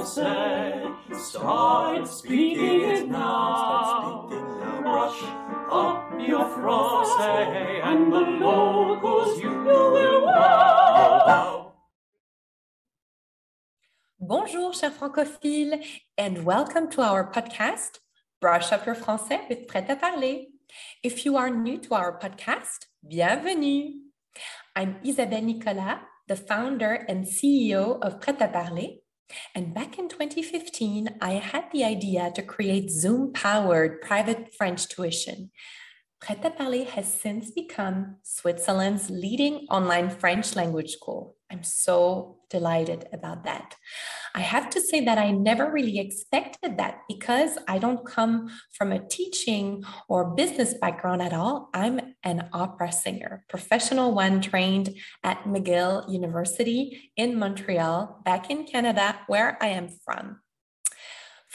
français. Start speaking it now. Up your français and the locals you will wow. Bonjour, chers francophiles, and welcome to our podcast, Brush Up Your Français with Prêt à Parler. If you are new to our podcast, bienvenue. I'm Isabelle Nicolas, the founder and CEO of Prêt à Parler. And back in 2015, I had the idea to create Zoom powered private French tuition. Prêt à Parler has since become Switzerland's leading online French language school. I'm so delighted about that. I have to say that I never really expected that because I don't come from a teaching or business background at all. I'm an opera singer, professional one trained at McGill University in Montreal, back in Canada, where I am from.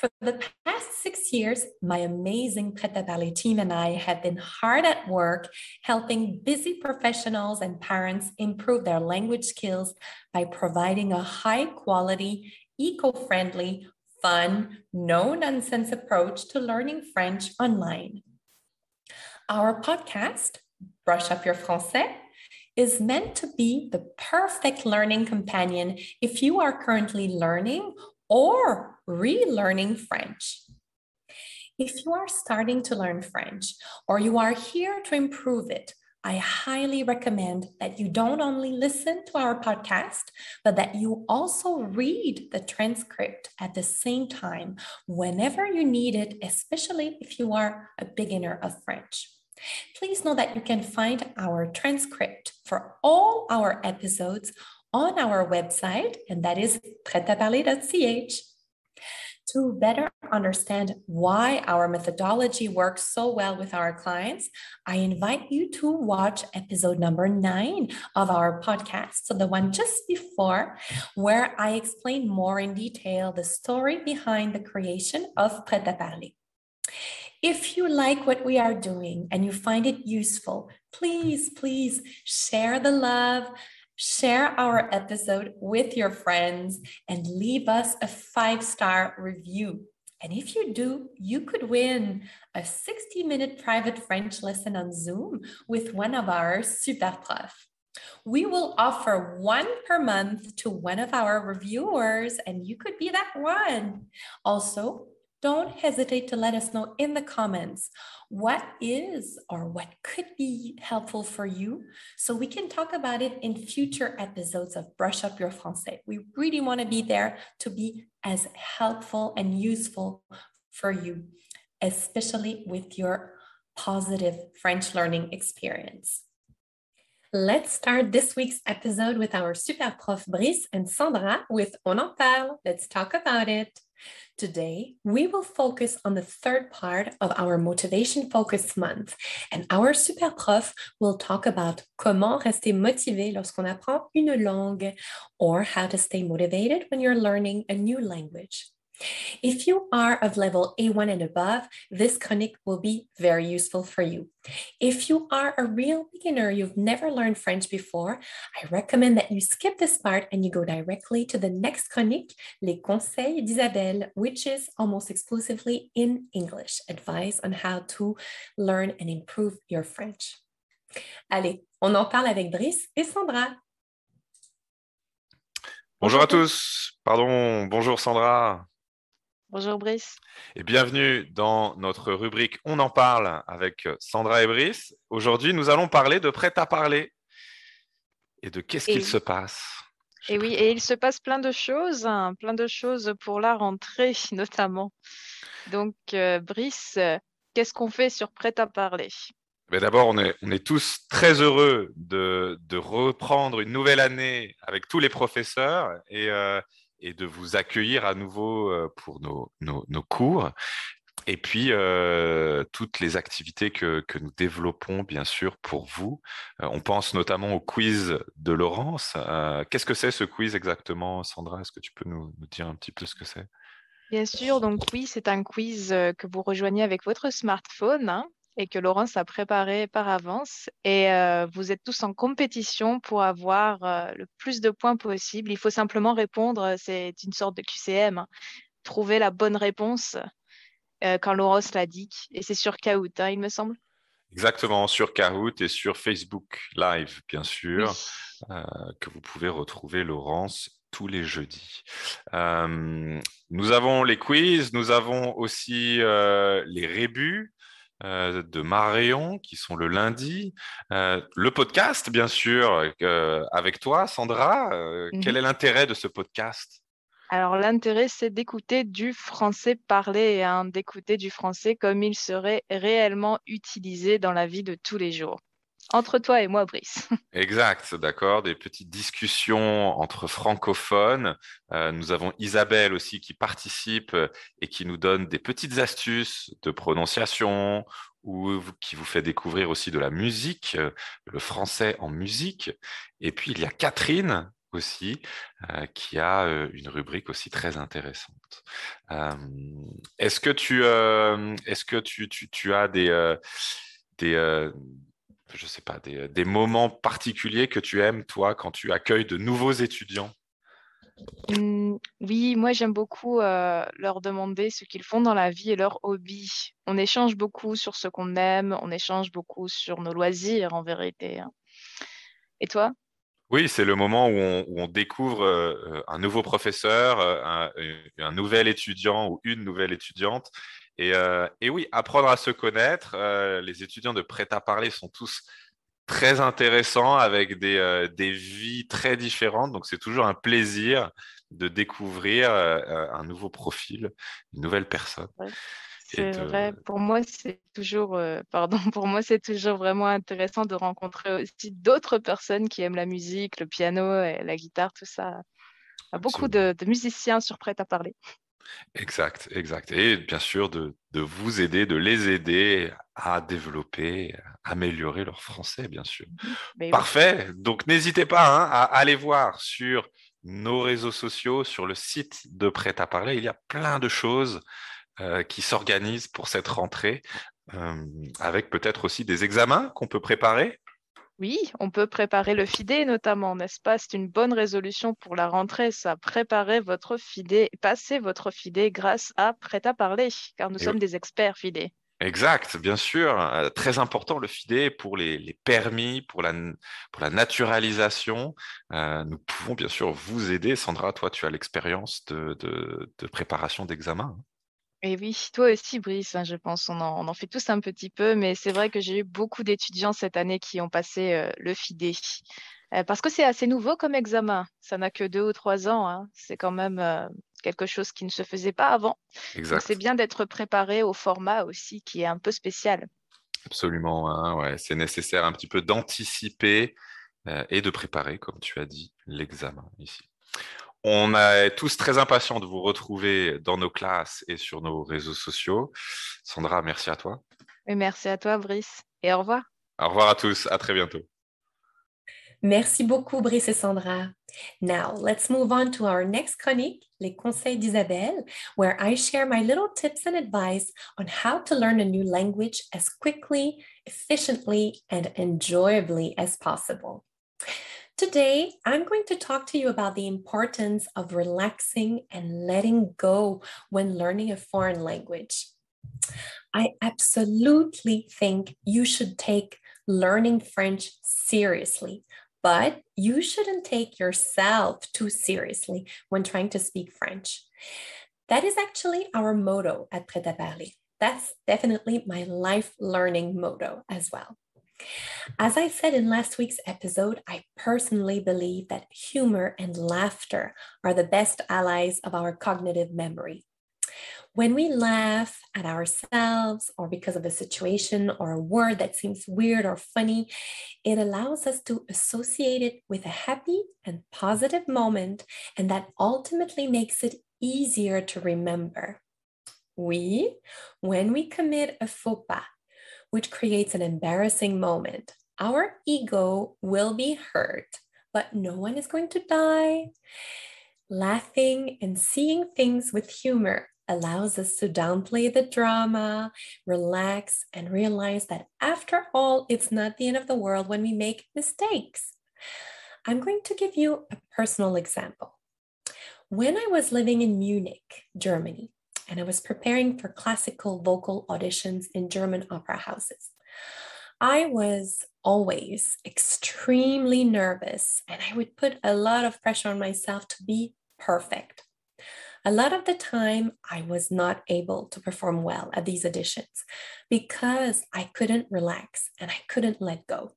For the past six years, my amazing Prêt Parler team and I have been hard at work helping busy professionals and parents improve their language skills by providing a high quality, eco friendly, fun, no nonsense approach to learning French online. Our podcast, Brush Up Your Français, is meant to be the perfect learning companion if you are currently learning or relearning French. If you are starting to learn French or you are here to improve it, I highly recommend that you don't only listen to our podcast, but that you also read the transcript at the same time whenever you need it, especially if you are a beginner of French. Please know that you can find our transcript for all our episodes on our website, and that is pretaparler.ch. To better understand why our methodology works so well with our clients, I invite you to watch episode number nine of our podcast. So, the one just before, where I explain more in detail the story behind the creation of Prêt à Parler. If you like what we are doing and you find it useful, please, please share the love, share our episode with your friends, and leave us a five star review. And if you do, you could win a 60 minute private French lesson on Zoom with one of our super profs. We will offer one per month to one of our reviewers, and you could be that one. Also, don't hesitate to let us know in the comments what is or what could be helpful for you so we can talk about it in future episodes of Brush Up Your Français. We really want to be there to be as helpful and useful for you, especially with your positive French learning experience. Let's start this week's episode with our super prof Brice and Sandra with On en parle. Let's talk about it. Today, we will focus on the third part of our Motivation Focus Month, and our super prof will talk about comment rester motivé lorsqu'on apprend une langue, or how to stay motivated when you're learning a new language. If you are of level A1 and above, this chronique will be very useful for you. If you are a real beginner, you've never learned French before, I recommend that you skip this part and you go directly to the next chronique, Les Conseils d'Isabelle, which is almost exclusively in English, advice on how to learn and improve your French. Allez, on en parle avec Brice et Sandra. Bonjour à tous. Pardon, bonjour Sandra. Bonjour Brice. Et bienvenue dans notre rubrique On en parle avec Sandra et Brice. Aujourd'hui, nous allons parler de prêt à parler et de qu'est-ce qu'il se passe. Et oui, et il se passe plein de choses, hein, plein de choses pour la rentrée notamment. Donc, euh, Brice, qu'est-ce qu'on fait sur prêt à parler? Mais D'abord, on est, on est, tous très heureux de, de, reprendre une nouvelle année avec tous les professeurs et, euh, et de vous accueillir à nouveau euh, pour nos, cours. Et puis, euh, toutes les activités que, nous développons, bien sûr, pour vous. Euh, on pense notamment au quiz de Laurence. Qu'est-ce que c'est ce quiz exactement, Sandra? Est-ce que tu peux nous, nous, dire un petit peu ce que c'est? Bien sûr, donc oui, c'est un quiz que vous rejoignez avec votre smartphone. Hein, et que Laurence a préparé par avance. Et euh, vous êtes tous en compétition pour avoir euh, le plus de points possible. Il faut simplement répondre, c'est une sorte de QCM, hein. trouver la bonne réponse euh, quand Laurence l'a dit. Et c'est sur Kahoot, hein, il me semble. Exactement, sur Kahoot et sur Facebook Live, bien sûr, que vous pouvez retrouver Laurence tous les jeudis. nous avons les quiz, nous avons aussi les rébus euh, de Marion qui sont le lundi. Euh, le podcast, bien sûr, euh, avec toi, Sandra. Mhm. Quel est l'intérêt de ce podcast? Alors l'intérêt, c'est d'écouter du français parlé, hein, d'écouter du français comme il serait réellement utilisé dans la vie de tous les jours entre toi et moi, Brice. Exact, d'accord. Des petites discussions entre francophones. Euh, nous avons Isabelle aussi qui participe et qui nous donne des petites astuces de prononciation ou qui vous fait découvrir aussi de la musique, euh, le français en musique. Et puis il y a Catherine aussi, euh, qui a une rubrique aussi très intéressante. est-ce que tu, est-ce que tu, tu, tu as des, des, je sais pas, des, moments particuliers que tu aimes, toi, quand tu accueilles de nouveaux étudiants? Mmh, Oui, moi j'aime beaucoup euh, leur demander ce qu'ils font dans la vie et leurs hobbies. On échange beaucoup sur ce qu'on aime, on échange beaucoup sur nos loisirs en vérité. Hein. Et toi? Oui, c'est le moment où on, découvre euh, un nouveau professeur, euh, un, nouvel étudiant ou une nouvelle étudiante, euh, et, oui, apprendre à se connaître. Euh, les étudiants de prêt-à-parler sont tous très intéressants avec des, euh, des vies très différentes. Donc, c'est toujours un plaisir de découvrir un nouveau profil, une nouvelle personne. C'est vrai. Pour moi, c'est toujours, pardon, pour moi, c'est toujours vraiment intéressant de rencontrer aussi d'autres personnes qui aiment la musique, le piano, et la guitare, tout ça. Il y a beaucoup de, de musiciens sur prêt à parler. Exact, exact. Et bien sûr, de, vous aider, de les aider à développer, à améliorer leur français, bien sûr. Mmh Parfait. Donc, n'hésitez pas hein, à aller voir sur nos réseaux sociaux, sur le site de Prêt à parler. Il y a plein de choses euh, qui s'organisent pour cette rentrée, euh, avec peut-être aussi des examens qu'on peut préparer. Oui, on peut préparer le FIDE notamment, n'est-ce pas? C'est une bonne résolution pour la rentrée, ça. Préparer votre FIDE, passer votre FIDE grâce à Prêt à parler, car nous sommes des experts FIDE. Exact, bien sûr. Euh, très important le FIDE pour les, permis, pour la, pour la naturalisation. Euh, nous pouvons bien sûr vous aider. Sandra, toi, tu as l'expérience de, de préparation d'examen. Et oui, toi aussi, Brice, hein, je pense, on en, fait tous un petit peu, mais c'est vrai que j'ai eu beaucoup d'étudiants cette année qui ont passé euh, le FIDE. Euh, parce que c'est assez nouveau comme examen. Ça n'a que deux ou trois ans. Hein. C'est quand même euh, quelque chose qui ne se faisait pas avant. c'est bien d'être préparé au format aussi, qui est un peu spécial. Absolument, hein, ouais. c'est nécessaire un petit peu d'anticiper et de préparer, comme tu as dit, l'examen ici. On est tous très impatients de vous retrouver dans nos classes et sur nos réseaux sociaux. Sandra, merci à toi. Et merci à toi, Brice. Et au revoir. Au revoir à tous. À très bientôt. Merci beaucoup, Brice et Sandra. Now, let's move on to our next chronique, Les Conseils d'Isabelle, where I share my little tips and advice on how to learn a new language as quickly, efficiently, and enjoyably as possible. Today, I'm going to talk to you about the importance of relaxing and letting go when learning a foreign language. I absolutely think you should take learning French seriously, but you shouldn't take yourself too seriously when trying to speak French. That is actually our motto at Prêt à Parler. That's definitely my life learning motto as well. As I said in last week's episode, I personally believe that humor and laughter are the best allies of our cognitive memory. When we laugh at ourselves or because of a situation or a word that seems weird or funny, it allows us to associate it with a happy and positive moment, and that ultimately makes it easier to remember. We, when we commit a faux pas, which creates an embarrassing moment. Our ego will be hurt, but no one is going to die. Laughing and seeing things with humor allows us to downplay the drama, relax, and realize that after all, it's not the end of the world when we make mistakes. I'm going to give you a personal example. When I was living in Munich, Germany, and I was preparing for classical vocal auditions in German opera houses, I was always extremely nervous and I would put a lot of pressure on myself to be perfect. A lot of the time, I was not able to perform well at these auditions because I couldn't relax and I couldn't let go.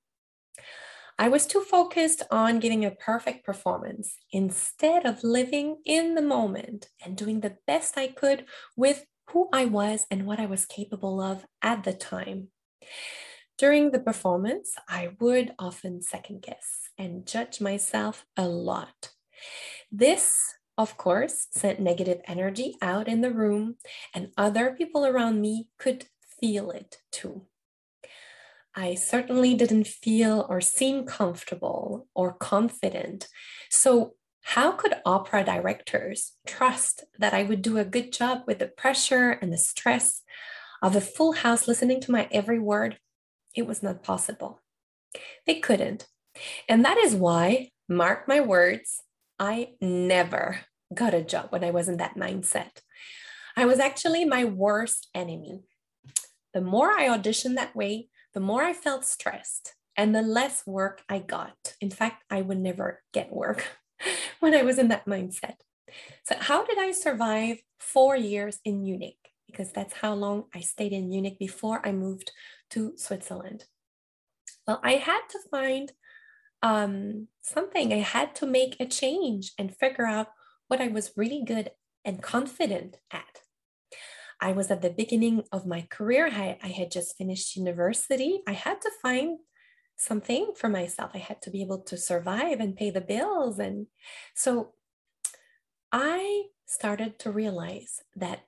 I was too focused on giving a perfect performance instead of living in the moment and doing the best I could with who I was and what I was capable of at the time. During the performance, I would often second guess and judge myself a lot. This, of course, sent negative energy out in the room, and other people around me could feel it too. I certainly didn't feel or seem comfortable or confident. So, how could opera directors trust that I would do a good job with the pressure and the stress of a full house listening to my every word it was not possible. They couldn't. And that is why, mark my words, I never got a job when I was in that mindset. I was actually my worst enemy. The more I auditioned that way, the more I felt stressed and the less work I got. In fact, I would never get work when I was in that mindset. So, how did I survive four years in Munich? Because that's how long I stayed in Munich before I moved to Switzerland? Well, I had to find um, something. I had to make a change and figure out what I was really good and confident at. I was at the beginning of my career. I, I had just finished university. I had to find something for myself. I had to be able to survive and pay the bills. And so I started to realize that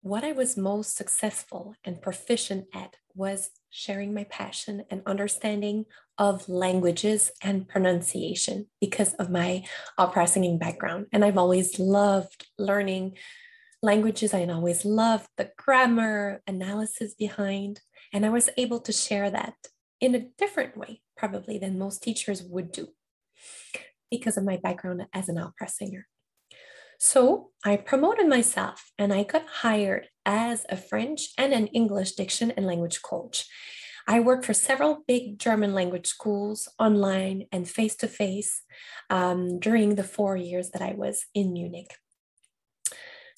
what I was most successful and proficient at was sharing my passion and understanding of languages and pronunciation because of my opera singing background. And I've always loved learning languages. I always loved the grammar analysis behind. And I was able to share that in a different way, probably than most teachers would do because of my background as an opera singer. So I promoted myself and I got hired as a French and an English diction and language coach. I worked for several big German language schools online and face to face during the four years that I was in Munich.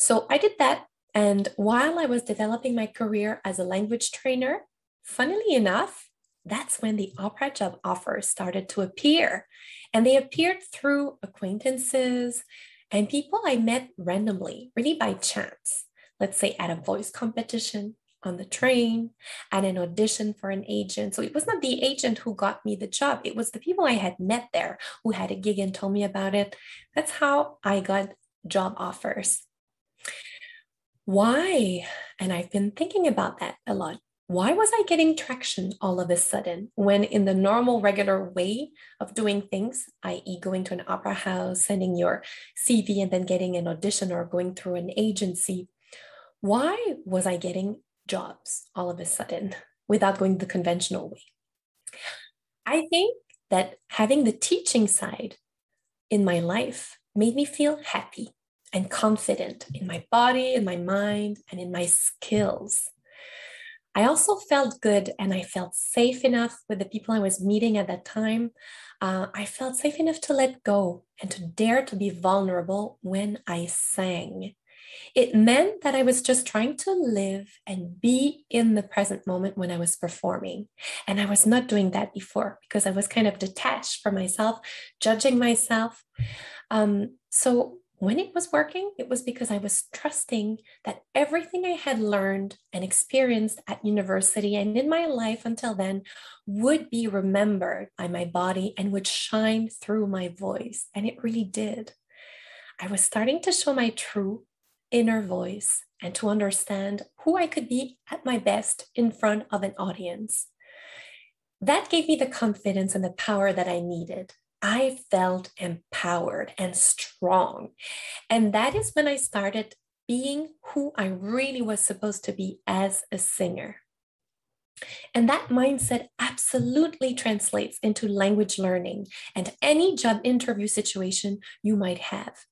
So I did that. And while I was developing my career as a language trainer, funnily enough, that's when the opera job offers started to appear. And they appeared through acquaintances and people I met randomly, really by chance. Let's say at a voice competition, on the train, at an audition for an agent. So it was not the agent who got me the job, it was the people I had met there who had a gig and told me about it. That's how I got job offers. Why? And I've been thinking about that a lot why was I getting traction all of a sudden when, in the normal, regular way of doing things, i.e., going to an opera house, sending your CV, and then getting an audition or going through an agency, why was I getting jobs all of a sudden without going the conventional way? I think that having the teaching side in my life made me feel happy and confident in my body, in my mind, and in my skills. I also felt good and I felt safe enough with the people I was meeting at that time. Uh, I felt safe enough to let go and to dare to be vulnerable when I sang. It meant that I was just trying to live and be in the present moment when I was performing. And I was not doing that before because I was kind of detached from myself, judging myself. Um, so when it was working, it was because I was trusting that everything I had learned and experienced at university and in my life until then would be remembered by my body and would shine through my voice. And it really did. I was starting to show my true inner voice and to understand who I could be at my best in front of an audience. That gave me the confidence and the power that I needed I felt empowered and strong. And that is when I started being who I really was supposed to be as a singer. And that mindset absolutely translates into language learning and any job interview situation you might have.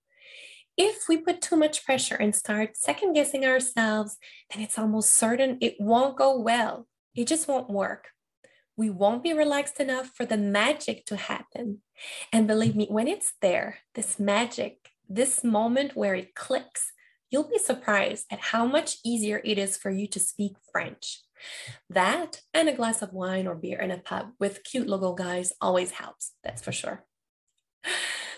If we put too much pressure and start second guessing ourselves, then it's almost certain it won't go well. It just won't work. We won't be relaxed enough for the magic to happen. And believe me, when it's there, this magic, this moment where it clicks, you'll be surprised at how much easier it is for you to speak French. That and a glass of wine or beer in a pub with cute local guys always helps, that's for sure.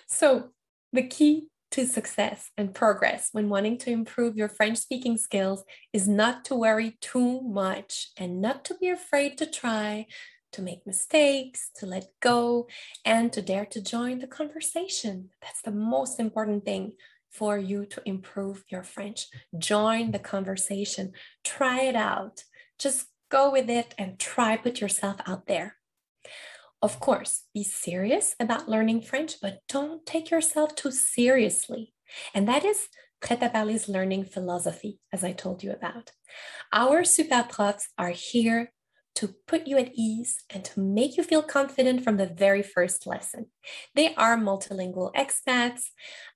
So, the key to success and progress when wanting to improve your French speaking skills is not to worry too much and not to be afraid to try, to make mistakes, to let go, and to dare to join the conversation. That's the most important thing for you to improve your French. Join the conversation, try it out. Just go with it and try put yourself out there. Of course, be serious about learning French, but don't take yourself too seriously. And that is Parler's learning philosophy, as I told you about. Our super profs are here to put you at ease and to make you feel confident from the very first lesson. They are multilingual expats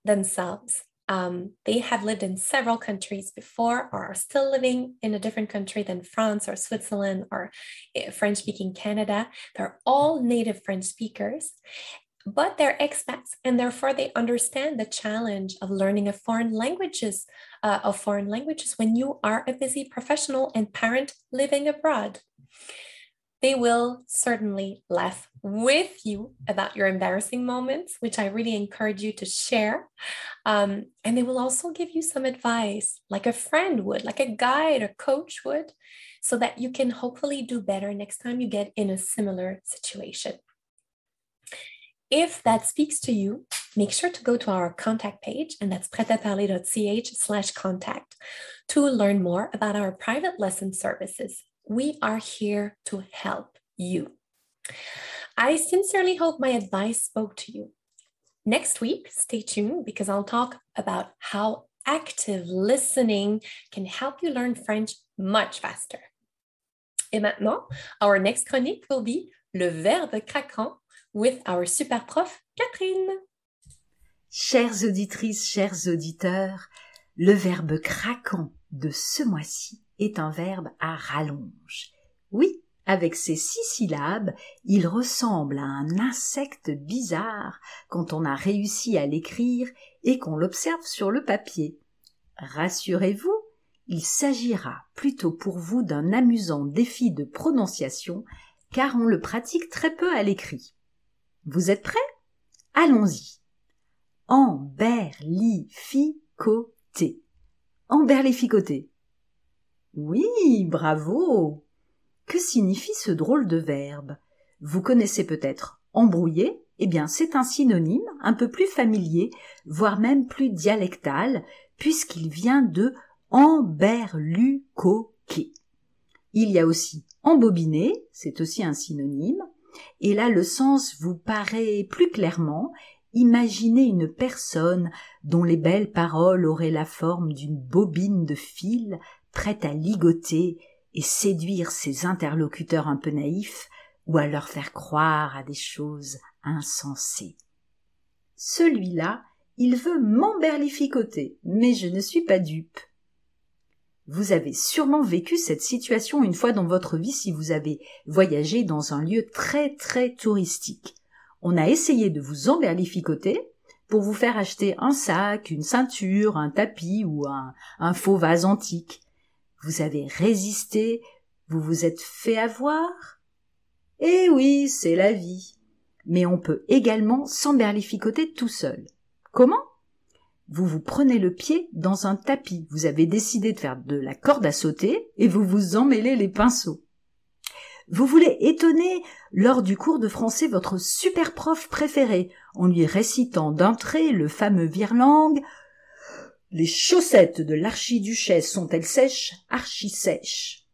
themselves. Um, they have lived in several countries before or are still living in a different country than France or Switzerland or eh, French speaking Canada. They're all native French speakers, but they're expats and therefore they understand the challenge of learning a foreign languages uh, of foreign languages when you are a busy professional and parent living abroad they will certainly laugh with you about your embarrassing moments, which I really encourage you to share. Um, and they will also give you some advice, like a friend would, like a guide or coach would, so that you can hopefully do better next time you get in a similar situation. If that speaks to you, make sure to go to our contact page, and that's pretaparler.ch slash contact to learn more about our private lesson services we are here to help you. I sincerely hope my advice spoke to you. Next week, stay tuned because I'll talk about how active listening can help you learn French much faster. Et maintenant, our next chronique will be le verbe craquant with our super prof Catherine. Chères auditrices, chers auditeurs, le verbe craquant de ce mois-ci est un verbe à rallonge. Oui, avec ses six syllabes, il ressemble à un insecte bizarre quand on a réussi à l'écrire et qu'on l'observe sur le papier. Rassurez-vous, il s'agira plutôt pour vous d'un amusant défi de prononciation, car on le pratique très peu à l'écrit. Vous êtes prêts? Allons-y. Emberlificoter. Emberlificoter. Oui, bravo. Que signifie ce drôle de verbe? Vous connaissez peut-être embrouiller? Eh bien, c'est un synonyme un peu plus familier, voire même plus dialectal, puisqu'il vient de emberlucoquer. Il y a aussi embobiner, c'est aussi un synonyme, et là le sens vous paraît plus clairement. Imaginez une personne dont les belles paroles auraient la forme d'une bobine de fil prête à ligoter et séduire ses interlocuteurs un peu naïfs ou à leur faire croire à des choses insensées. Celui-là, il veut m'emberlificoter, mais je ne suis pas dupe. Vous avez sûrement vécu cette situation une fois dans votre vie si vous avez voyagé dans un lieu très très touristique. On a essayé de vous emberlificoter pour vous faire acheter un sac, une ceinture, un tapis ou un, un faux vase antique. Vous avez résisté, vous vous êtes fait avoir Eh oui, c'est la vie. Mais on peut également s'emberlificoter tout seul. Comment? Vous vous prenez le pied dans un tapis, vous avez décidé de faire de la corde à sauter et vous vous emmêlez les pinceaux. Vous voulez étonner lors du cours de français votre super prof préféré en lui récitant d'un trait le fameux virlang les chaussettes de l'archiduchesse sont-elles sèches? Archi sèches.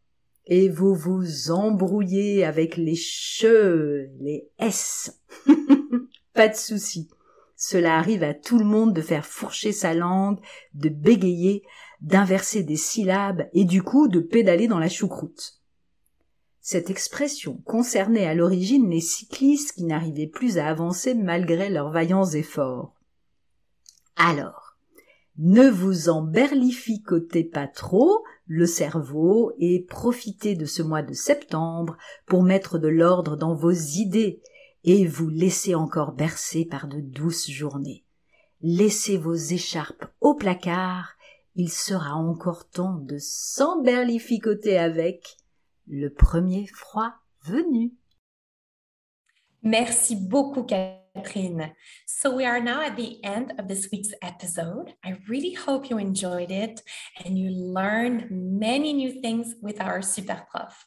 Et vous vous embrouillez avec les che, les S. Pas de souci. Cela arrive à tout le monde de faire fourcher sa langue, de bégayer, d'inverser des syllabes et du coup de pédaler dans la choucroute. Cette expression concernait à l'origine les cyclistes qui n'arrivaient plus à avancer malgré leurs vaillants efforts. Alors, ne vous emberlificotez pas trop le cerveau et profitez de ce mois de septembre pour mettre de l'ordre dans vos idées et vous laissez encore bercer par de douces journées. Laissez vos écharpes au placard, il sera encore temps de s'emberlificoter avec le premier froid venu. Merci beaucoup. So we are now at the end of this week's episode. I really hope you enjoyed it and you learned many new things with our super prof.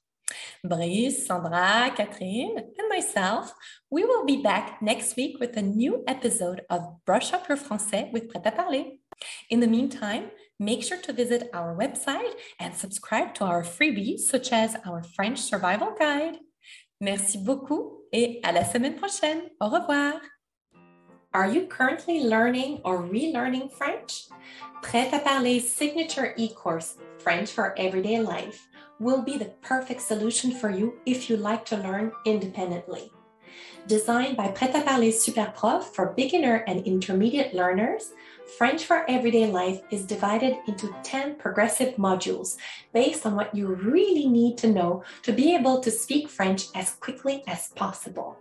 Brice, Sandra, Catherine, and myself, we will be back next week with a new episode of Brush Up Your Français with Prêt à Parler. In the meantime, make sure to visit our website and subscribe to our freebies, such as our French Survival Guide. Merci beaucoup et à la semaine prochaine. Au revoir. Are you currently learning or relearning French? Prêt à Parler's signature e-course, French for Everyday Life, will be the perfect solution for you if you like to learn independently. Designed by Prêt à Parler Superprof for beginner and intermediate learners, French for Everyday Life is divided into 10 progressive modules based on what you really need to know to be able to speak French as quickly as possible.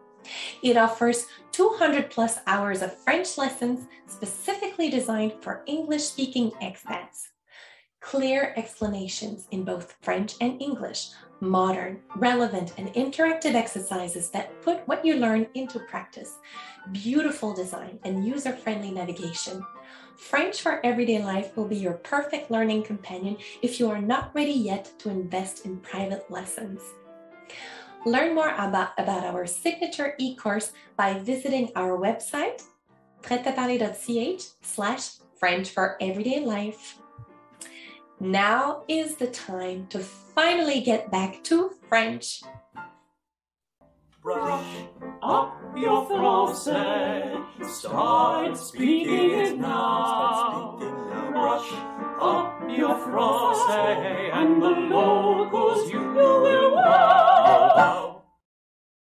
It offers 200 plus hours of French lessons specifically designed for English speaking expats clear explanations in both French and English, modern, relevant, and interactive exercises that put what you learn into practice, beautiful design, and user friendly navigation. French for Everyday Life will be your perfect learning companion if you are not ready yet to invest in private lessons. Learn more about, about our signature e-course by visiting our website, pretaparler.ch slash French for Everyday Life. Now is the time to finally get back to French. Brush up your français. Start speaking it now. Brush up your français, and the locals you will wow.